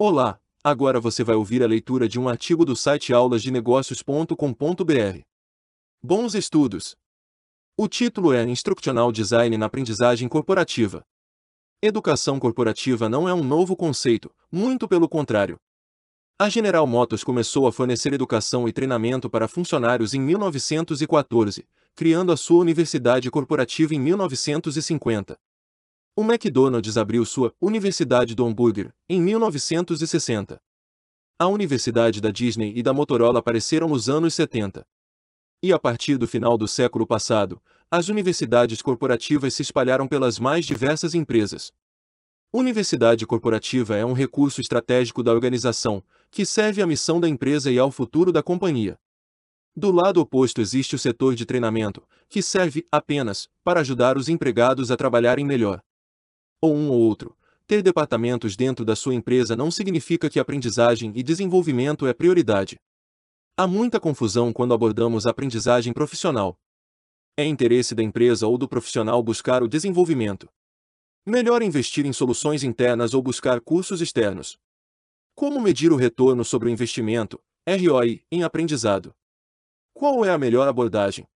Olá, agora você vai ouvir a leitura de um artigo do site aulasdenegócios.com.br. Bons estudos! O título é Instructional Design na Aprendizagem Corporativa. Educação corporativa não é um novo conceito, muito pelo contrário. A General Motors começou a fornecer educação e treinamento para funcionários em 1914, criando a sua universidade corporativa em 1950. O McDonald's abriu sua Universidade do Hambúrguer em 1960. A Universidade da Disney e da Motorola apareceram nos anos 70. E a partir do final do século passado, as universidades corporativas se espalharam pelas mais diversas empresas. Universidade corporativa é um recurso estratégico da organização, que serve à missão da empresa e ao futuro da companhia. Do lado oposto existe o setor de treinamento, que serve apenas para ajudar os empregados a trabalharem melhor ou um ou outro. Ter departamentos dentro da sua empresa não significa que aprendizagem e desenvolvimento é prioridade. Há muita confusão quando abordamos aprendizagem profissional. É interesse da empresa ou do profissional buscar o desenvolvimento. Melhor investir em soluções internas ou buscar cursos externos. Como medir o retorno sobre o investimento, ROI, em aprendizado? Qual é a melhor abordagem?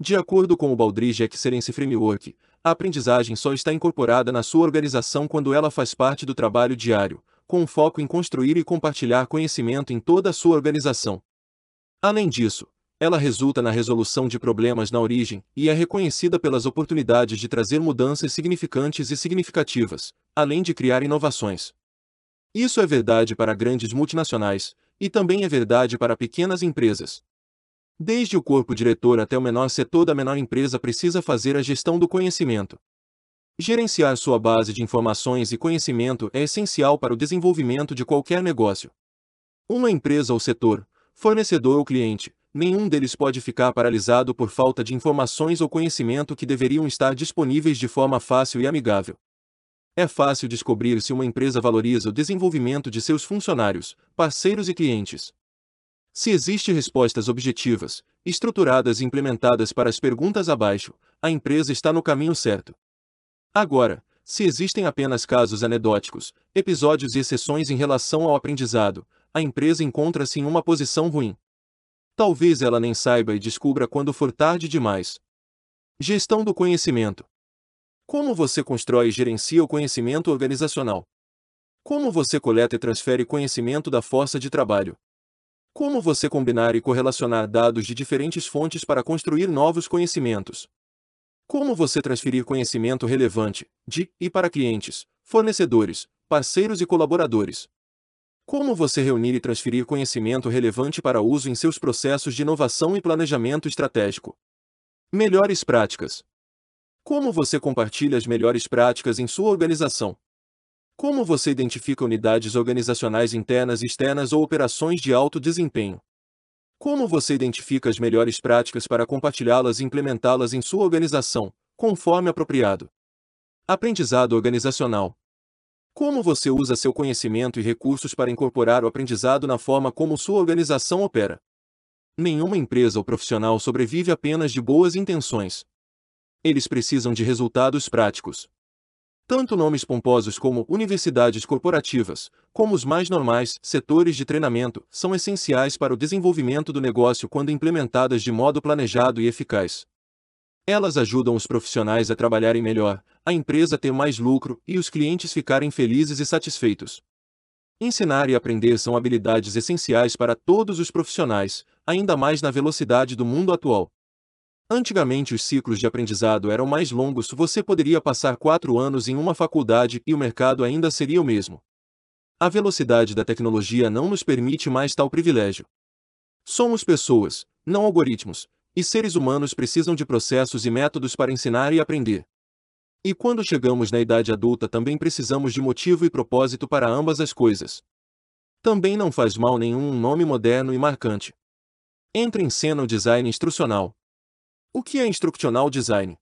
De acordo com o Baldrige Excellence Framework, a aprendizagem só está incorporada na sua organização quando ela faz parte do trabalho diário, com foco em construir e compartilhar conhecimento em toda a sua organização. Além disso, ela resulta na resolução de problemas na origem e é reconhecida pelas oportunidades de trazer mudanças significantes e significativas, além de criar inovações. Isso é verdade para grandes multinacionais, e também é verdade para pequenas empresas. Desde o corpo diretor até o menor setor da menor empresa precisa fazer a gestão do conhecimento. Gerenciar sua base de informações e conhecimento é essencial para o desenvolvimento de qualquer negócio. Uma empresa ou setor, fornecedor ou cliente, nenhum deles pode ficar paralisado por falta de informações ou conhecimento que deveriam estar disponíveis de forma fácil e amigável. É fácil descobrir se uma empresa valoriza o desenvolvimento de seus funcionários, parceiros e clientes. Se existem respostas objetivas, estruturadas e implementadas para as perguntas abaixo, a empresa está no caminho certo. Agora, se existem apenas casos anedóticos, episódios e exceções em relação ao aprendizado, a empresa encontra-se em uma posição ruim. Talvez ela nem saiba e descubra quando for tarde demais. Gestão do conhecimento. Como você constrói e gerencia o conhecimento organizacional? Como você coleta e transfere conhecimento da força de trabalho? Como você combinar e correlacionar dados de diferentes fontes para construir novos conhecimentos? Como você transferir conhecimento relevante, de e para clientes, fornecedores, parceiros e colaboradores? Como você reunir e transferir conhecimento relevante para uso em seus processos de inovação e planejamento estratégico? Melhores práticas. Como você compartilha as melhores práticas em sua organização? Como você identifica unidades organizacionais internas e externas ou operações de alto desempenho? Como você identifica as melhores práticas para compartilhá-las e implementá-las em sua organização, conforme apropriado? Aprendizado organizacional. Como você usa seu conhecimento e recursos para incorporar o aprendizado na forma como sua organização opera? Nenhuma empresa ou profissional sobrevive apenas de boas intenções. Eles precisam de resultados práticos. Tanto nomes pomposos como universidades corporativas, como os mais normais, setores de treinamento, são essenciais para o desenvolvimento do negócio quando implementadas de modo planejado e eficaz. Elas ajudam os profissionais a trabalharem melhor, a empresa ter mais lucro e os clientes ficarem felizes e satisfeitos. Ensinar e aprender são habilidades essenciais para todos os profissionais, ainda mais na velocidade do mundo atual. Antigamente os ciclos de aprendizado eram mais longos, você poderia passar quatro anos em uma faculdade e o mercado ainda seria o mesmo. A velocidade da tecnologia não nos permite mais tal privilégio. Somos pessoas, não algoritmos, e seres humanos precisam de processos e métodos para ensinar e aprender. E quando chegamos na idade adulta também precisamos de motivo e propósito para ambas as coisas. Também não faz mal nenhum um nome moderno e marcante. Entra em cena o design instrucional. O que é instructional design?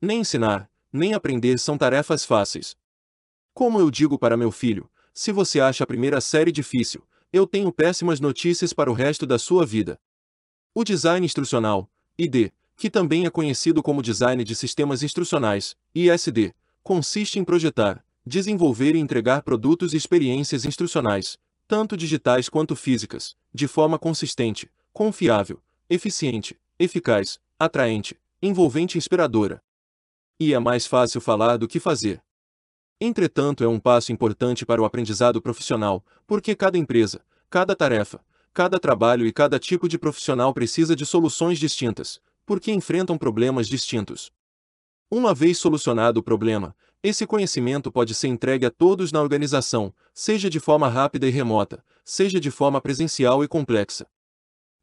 Nem ensinar, nem aprender são tarefas fáceis. Como eu digo para meu filho, se você acha a primeira série difícil, eu tenho péssimas notícias para o resto da sua vida. O design instrucional, ID, que também é conhecido como design de sistemas instrucionais, ISD, consiste em projetar, desenvolver e entregar produtos e experiências instrucionais, tanto digitais quanto físicas, de forma consistente, confiável, eficiente, eficaz, atraente, envolvente e inspiradora. E é mais fácil falar do que fazer. Entretanto, é um passo importante para o aprendizado profissional, porque cada empresa, cada tarefa, cada trabalho e cada tipo de profissional precisa de soluções distintas, porque enfrentam problemas distintos. Uma vez solucionado o problema, esse conhecimento pode ser entregue a todos na organização, seja de forma rápida e remota, seja de forma presencial e complexa.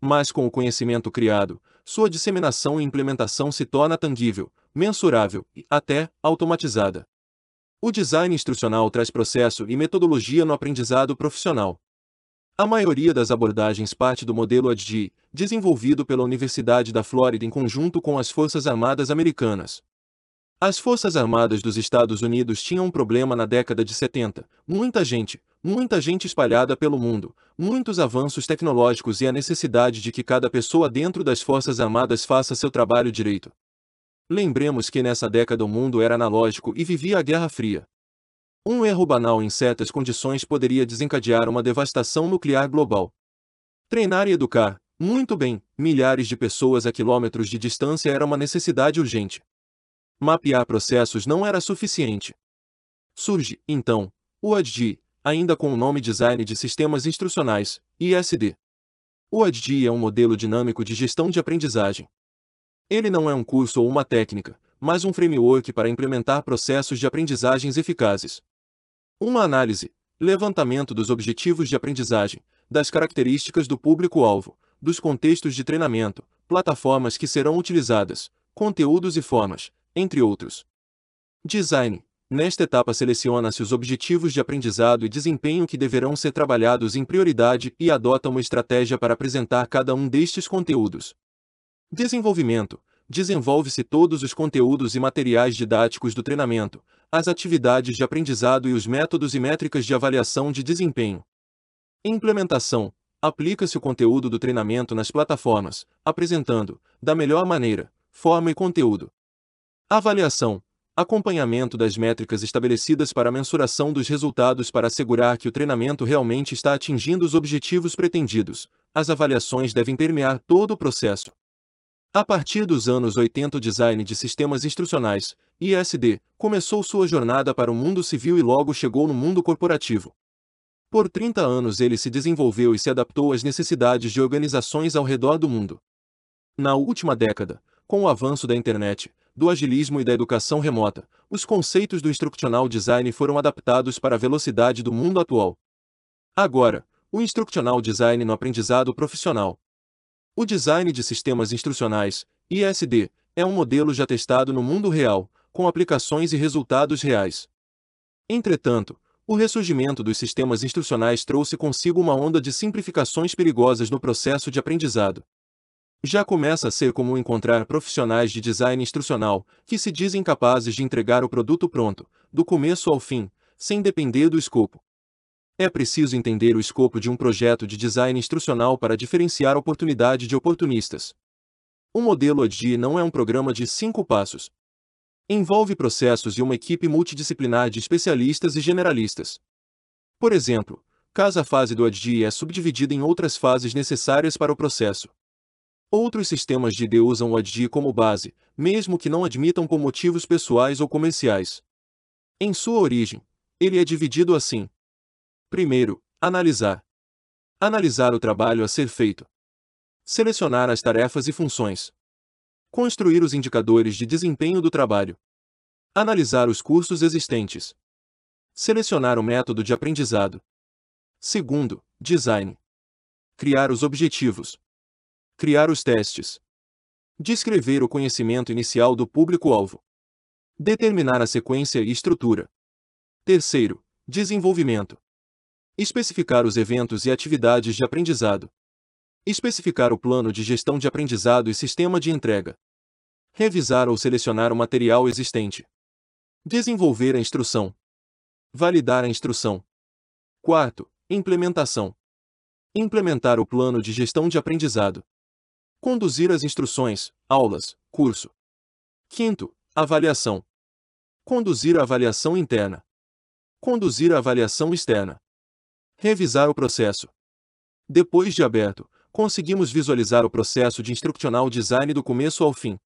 Mas com o conhecimento criado, sua disseminação e implementação se torna tangível, mensurável e, até, automatizada. O design instrucional traz processo e metodologia no aprendizado profissional. A maioria das abordagens parte do modelo ADGI, desenvolvido pela Universidade da Flórida em conjunto com as Forças Armadas Americanas. As Forças Armadas dos Estados Unidos tinham um problema na década de 70. Muita gente, muita gente espalhada pelo mundo, muitos avanços tecnológicos e a necessidade de que cada pessoa dentro das Forças Armadas faça seu trabalho direito. Lembremos que nessa década o mundo era analógico e vivia a Guerra Fria. Um erro banal em certas condições poderia desencadear uma devastação nuclear global. Treinar e educar, muito bem, milhares de pessoas a quilômetros de distância era uma necessidade urgente. Mapear processos não era suficiente. Surge, então, o ADD, ainda com o nome Design de Sistemas Instrucionais, ISD. O ADD é um modelo dinâmico de gestão de aprendizagem. Ele não é um curso ou uma técnica, mas um framework para implementar processos de aprendizagens eficazes. Uma análise, levantamento dos objetivos de aprendizagem, das características do público-alvo, dos contextos de treinamento, plataformas que serão utilizadas, conteúdos e formas, entre outros. Design. Nesta etapa seleciona-se os objetivos de aprendizado e desempenho que deverão ser trabalhados em prioridade e adota uma estratégia para apresentar cada um destes conteúdos. Desenvolvimento. Desenvolve-se todos os conteúdos e materiais didáticos do treinamento, as atividades de aprendizado e os métodos e métricas de avaliação de desempenho. Implementação. Aplica-se o conteúdo do treinamento nas plataformas, apresentando, da melhor maneira, forma e conteúdo, Avaliação. Acompanhamento das métricas estabelecidas para a mensuração dos resultados para assegurar que o treinamento realmente está atingindo os objetivos pretendidos. As avaliações devem permear todo o processo. A partir dos anos 80, o design de sistemas instrucionais, ISD, começou sua jornada para o mundo civil e logo chegou no mundo corporativo. Por 30 anos ele se desenvolveu e se adaptou às necessidades de organizações ao redor do mundo. Na última década, com o avanço da internet, do agilismo e da educação remota, os conceitos do instructional design foram adaptados para a velocidade do mundo atual. Agora, o instructional design no aprendizado profissional. O design de sistemas instrucionais, ISD, é um modelo já testado no mundo real, com aplicações e resultados reais. Entretanto, o ressurgimento dos sistemas instrucionais trouxe consigo uma onda de simplificações perigosas no processo de aprendizado. Já começa a ser comum encontrar profissionais de design instrucional que se dizem capazes de entregar o produto pronto, do começo ao fim, sem depender do escopo. É preciso entender o escopo de um projeto de design instrucional para diferenciar oportunidade de oportunistas. O modelo ADI não é um programa de cinco passos. Envolve processos e uma equipe multidisciplinar de especialistas e generalistas. Por exemplo, cada fase do ADI é subdividida em outras fases necessárias para o processo. Outros sistemas de ID usam o ADD como base, mesmo que não admitam por motivos pessoais ou comerciais. Em sua origem, ele é dividido assim. Primeiro, analisar. Analisar o trabalho a ser feito. Selecionar as tarefas e funções. Construir os indicadores de desempenho do trabalho. Analisar os cursos existentes. Selecionar o método de aprendizado. Segundo, design. Criar os objetivos. Criar os testes. Descrever o conhecimento inicial do público-alvo. Determinar a sequência e estrutura. Terceiro, desenvolvimento. Especificar os eventos e atividades de aprendizado. Especificar o plano de gestão de aprendizado e sistema de entrega. Revisar ou selecionar o material existente. Desenvolver a instrução. Validar a instrução. Quarto, implementação. Implementar o plano de gestão de aprendizado. Conduzir as instruções, aulas, curso. Quinto, avaliação. Conduzir a avaliação interna. Conduzir a avaliação externa. Revisar o processo. Depois de aberto, conseguimos visualizar o processo de instructional design do começo ao fim.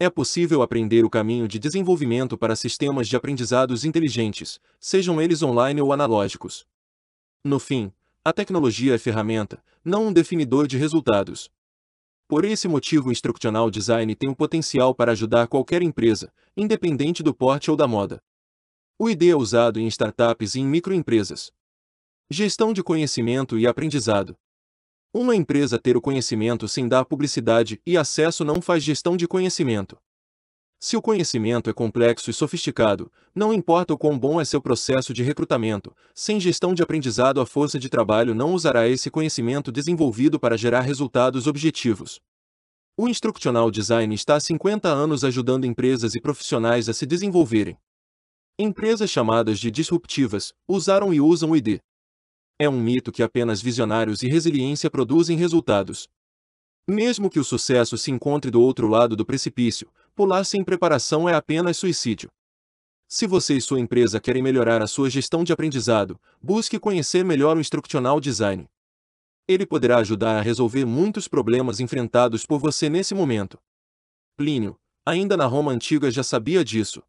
É possível aprender o caminho de desenvolvimento para sistemas de aprendizados inteligentes, sejam eles online ou analógicos. No fim, a tecnologia é ferramenta, não um definidor de resultados. Por esse motivo, o Instructional Design tem o potencial para ajudar qualquer empresa, independente do porte ou da moda. O ID é usado em startups e em microempresas. Gestão de conhecimento e aprendizado. Uma empresa ter o conhecimento sem dar publicidade e acesso não faz gestão de conhecimento. Se o conhecimento é complexo e sofisticado, não importa o quão bom é seu processo de recrutamento, sem gestão de aprendizado a força de trabalho não usará esse conhecimento desenvolvido para gerar resultados objetivos. O Instructional Design está há 50 anos ajudando empresas e profissionais a se desenvolverem. Empresas chamadas de disruptivas usaram e usam o ID. É um mito que apenas visionários e resiliência produzem resultados. Mesmo que o sucesso se encontre do outro lado do precipício, pular sem preparação é apenas suicídio. Se você e sua empresa querem melhorar a sua gestão de aprendizado, busque conhecer melhor o Instructional Design. Ele poderá ajudar a resolver muitos problemas enfrentados por você nesse momento. Plínio, ainda na Roma antiga já sabia disso.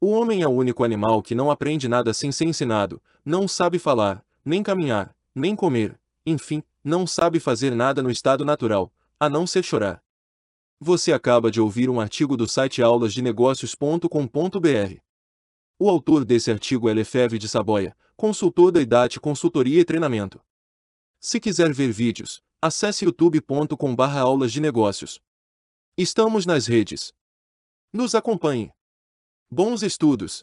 O homem é o único animal que não aprende nada sem ser ensinado, não sabe falar, nem caminhar, nem comer, enfim, não sabe fazer nada no estado natural, a não ser chorar. Você acaba de ouvir um artigo do site aulasdenegócios.com.br. O autor desse artigo é Lefebvre de Saboia, consultor da IDAT Consultoria e Treinamento. Se quiser ver vídeos, acesse youtube.com.br aulas de negócios. Estamos nas redes. Nos acompanhe. Bons estudos!